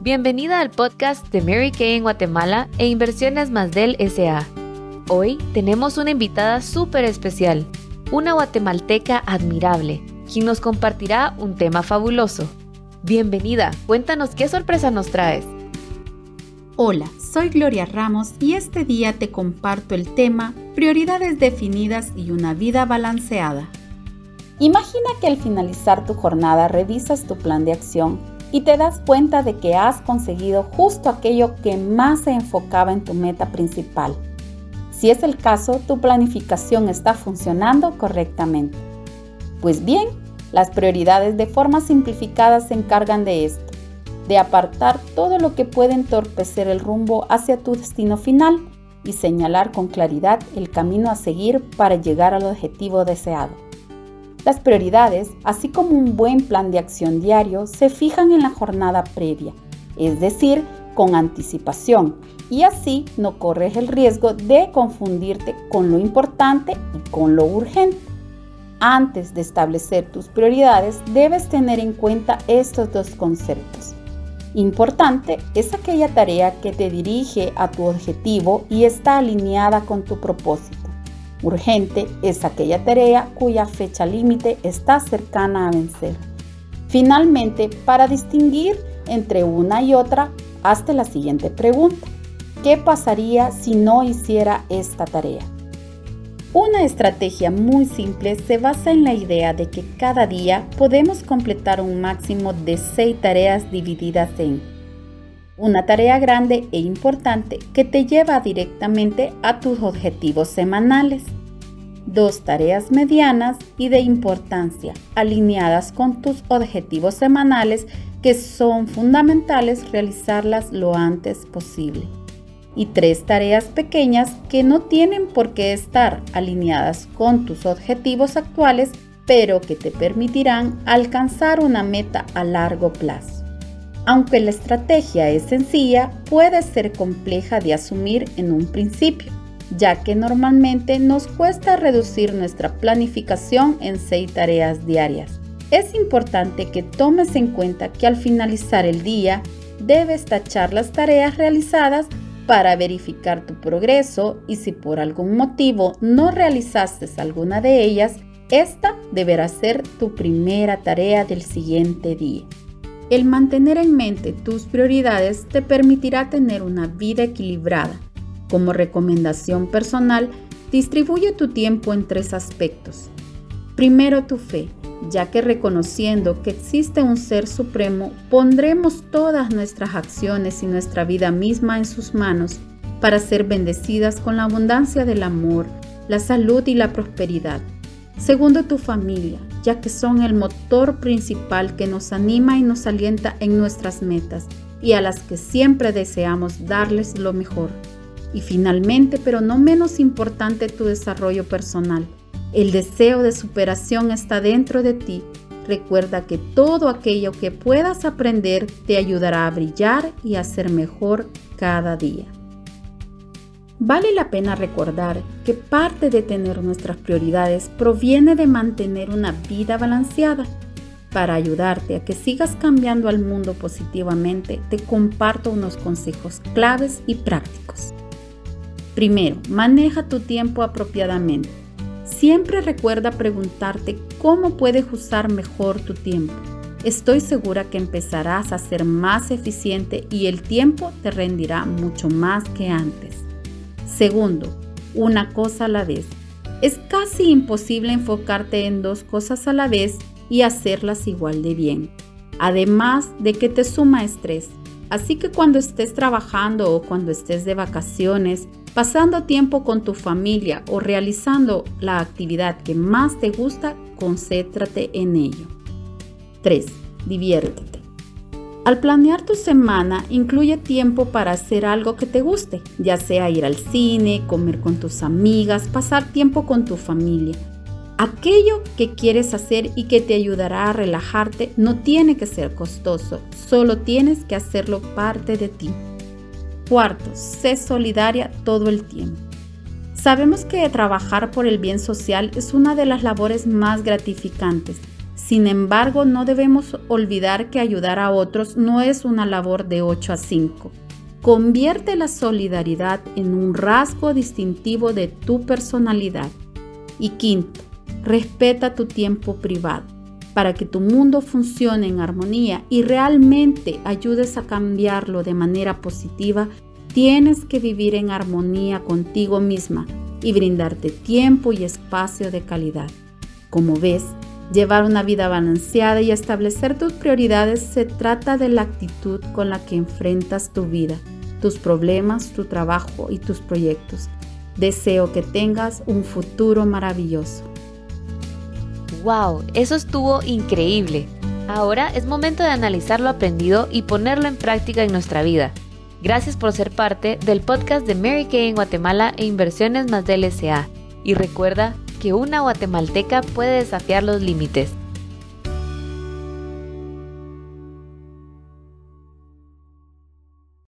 Bienvenida al podcast de Mary Kay en Guatemala e Inversiones Más del SA. Hoy tenemos una invitada súper especial, una guatemalteca admirable, quien nos compartirá un tema fabuloso. Bienvenida, cuéntanos qué sorpresa nos traes. Hola, soy Gloria Ramos y este día te comparto el tema Prioridades definidas y una vida balanceada. Imagina que al finalizar tu jornada revisas tu plan de acción y te das cuenta de que has conseguido justo aquello que más se enfocaba en tu meta principal. Si es el caso, tu planificación está funcionando correctamente. Pues bien, las prioridades de forma simplificada se encargan de esto, de apartar todo lo que puede entorpecer el rumbo hacia tu destino final y señalar con claridad el camino a seguir para llegar al objetivo deseado. Las prioridades, así como un buen plan de acción diario, se fijan en la jornada previa, es decir, con anticipación, y así no corres el riesgo de confundirte con lo importante y con lo urgente. Antes de establecer tus prioridades, debes tener en cuenta estos dos conceptos. Importante es aquella tarea que te dirige a tu objetivo y está alineada con tu propósito. Urgente es aquella tarea cuya fecha límite está cercana a vencer. Finalmente, para distinguir entre una y otra, hazte la siguiente pregunta. ¿Qué pasaría si no hiciera esta tarea? Una estrategia muy simple se basa en la idea de que cada día podemos completar un máximo de seis tareas divididas en una tarea grande e importante que te lleva directamente a tus objetivos semanales. Dos tareas medianas y de importancia alineadas con tus objetivos semanales que son fundamentales realizarlas lo antes posible. Y tres tareas pequeñas que no tienen por qué estar alineadas con tus objetivos actuales, pero que te permitirán alcanzar una meta a largo plazo. Aunque la estrategia es sencilla, puede ser compleja de asumir en un principio, ya que normalmente nos cuesta reducir nuestra planificación en seis tareas diarias. Es importante que tomes en cuenta que al finalizar el día debes tachar las tareas realizadas para verificar tu progreso y si por algún motivo no realizaste alguna de ellas, esta deberá ser tu primera tarea del siguiente día. El mantener en mente tus prioridades te permitirá tener una vida equilibrada. Como recomendación personal, distribuye tu tiempo en tres aspectos. Primero, tu fe, ya que reconociendo que existe un ser supremo, pondremos todas nuestras acciones y nuestra vida misma en sus manos para ser bendecidas con la abundancia del amor, la salud y la prosperidad. Segundo, tu familia, ya que son el motor principal que nos anima y nos alienta en nuestras metas y a las que siempre deseamos darles lo mejor. Y finalmente, pero no menos importante, tu desarrollo personal. El deseo de superación está dentro de ti. Recuerda que todo aquello que puedas aprender te ayudará a brillar y a ser mejor cada día. Vale la pena recordar que parte de tener nuestras prioridades proviene de mantener una vida balanceada. Para ayudarte a que sigas cambiando al mundo positivamente, te comparto unos consejos claves y prácticos. Primero, maneja tu tiempo apropiadamente. Siempre recuerda preguntarte cómo puedes usar mejor tu tiempo. Estoy segura que empezarás a ser más eficiente y el tiempo te rendirá mucho más que antes. Segundo, una cosa a la vez. Es casi imposible enfocarte en dos cosas a la vez y hacerlas igual de bien. Además de que te suma estrés. Así que cuando estés trabajando o cuando estés de vacaciones, pasando tiempo con tu familia o realizando la actividad que más te gusta, concéntrate en ello. 3. Diviértete. Al planear tu semana, incluye tiempo para hacer algo que te guste, ya sea ir al cine, comer con tus amigas, pasar tiempo con tu familia. Aquello que quieres hacer y que te ayudará a relajarte no tiene que ser costoso, solo tienes que hacerlo parte de ti. Cuarto, sé solidaria todo el tiempo. Sabemos que trabajar por el bien social es una de las labores más gratificantes Sin embargo, no debemos olvidar que ayudar a otros no es una labor de 8 a 5. Convierte la solidaridad en un rasgo distintivo de tu personalidad. Y quinto, respeta tu tiempo privado para que tu mundo funcione en armonía y realmente ayudes a cambiarlo de manera positiva, tienes que vivir en armonía contigo misma y brindarte tiempo y espacio de calidad. Como ves, llevar una vida balanceada y establecer tus prioridades se trata de la actitud con la que enfrentas tu vida, tus problemas, tu trabajo y tus proyectos. Deseo que tengas un futuro maravilloso. ¡Wow! Eso estuvo increíble. Ahora es momento de analizar lo aprendido y ponerlo en práctica en nuestra vida. Gracias por ser parte del podcast de Mary Kay en Guatemala e Inversiones más del SA. Y recuerda que una guatemalteca puede desafiar los límites.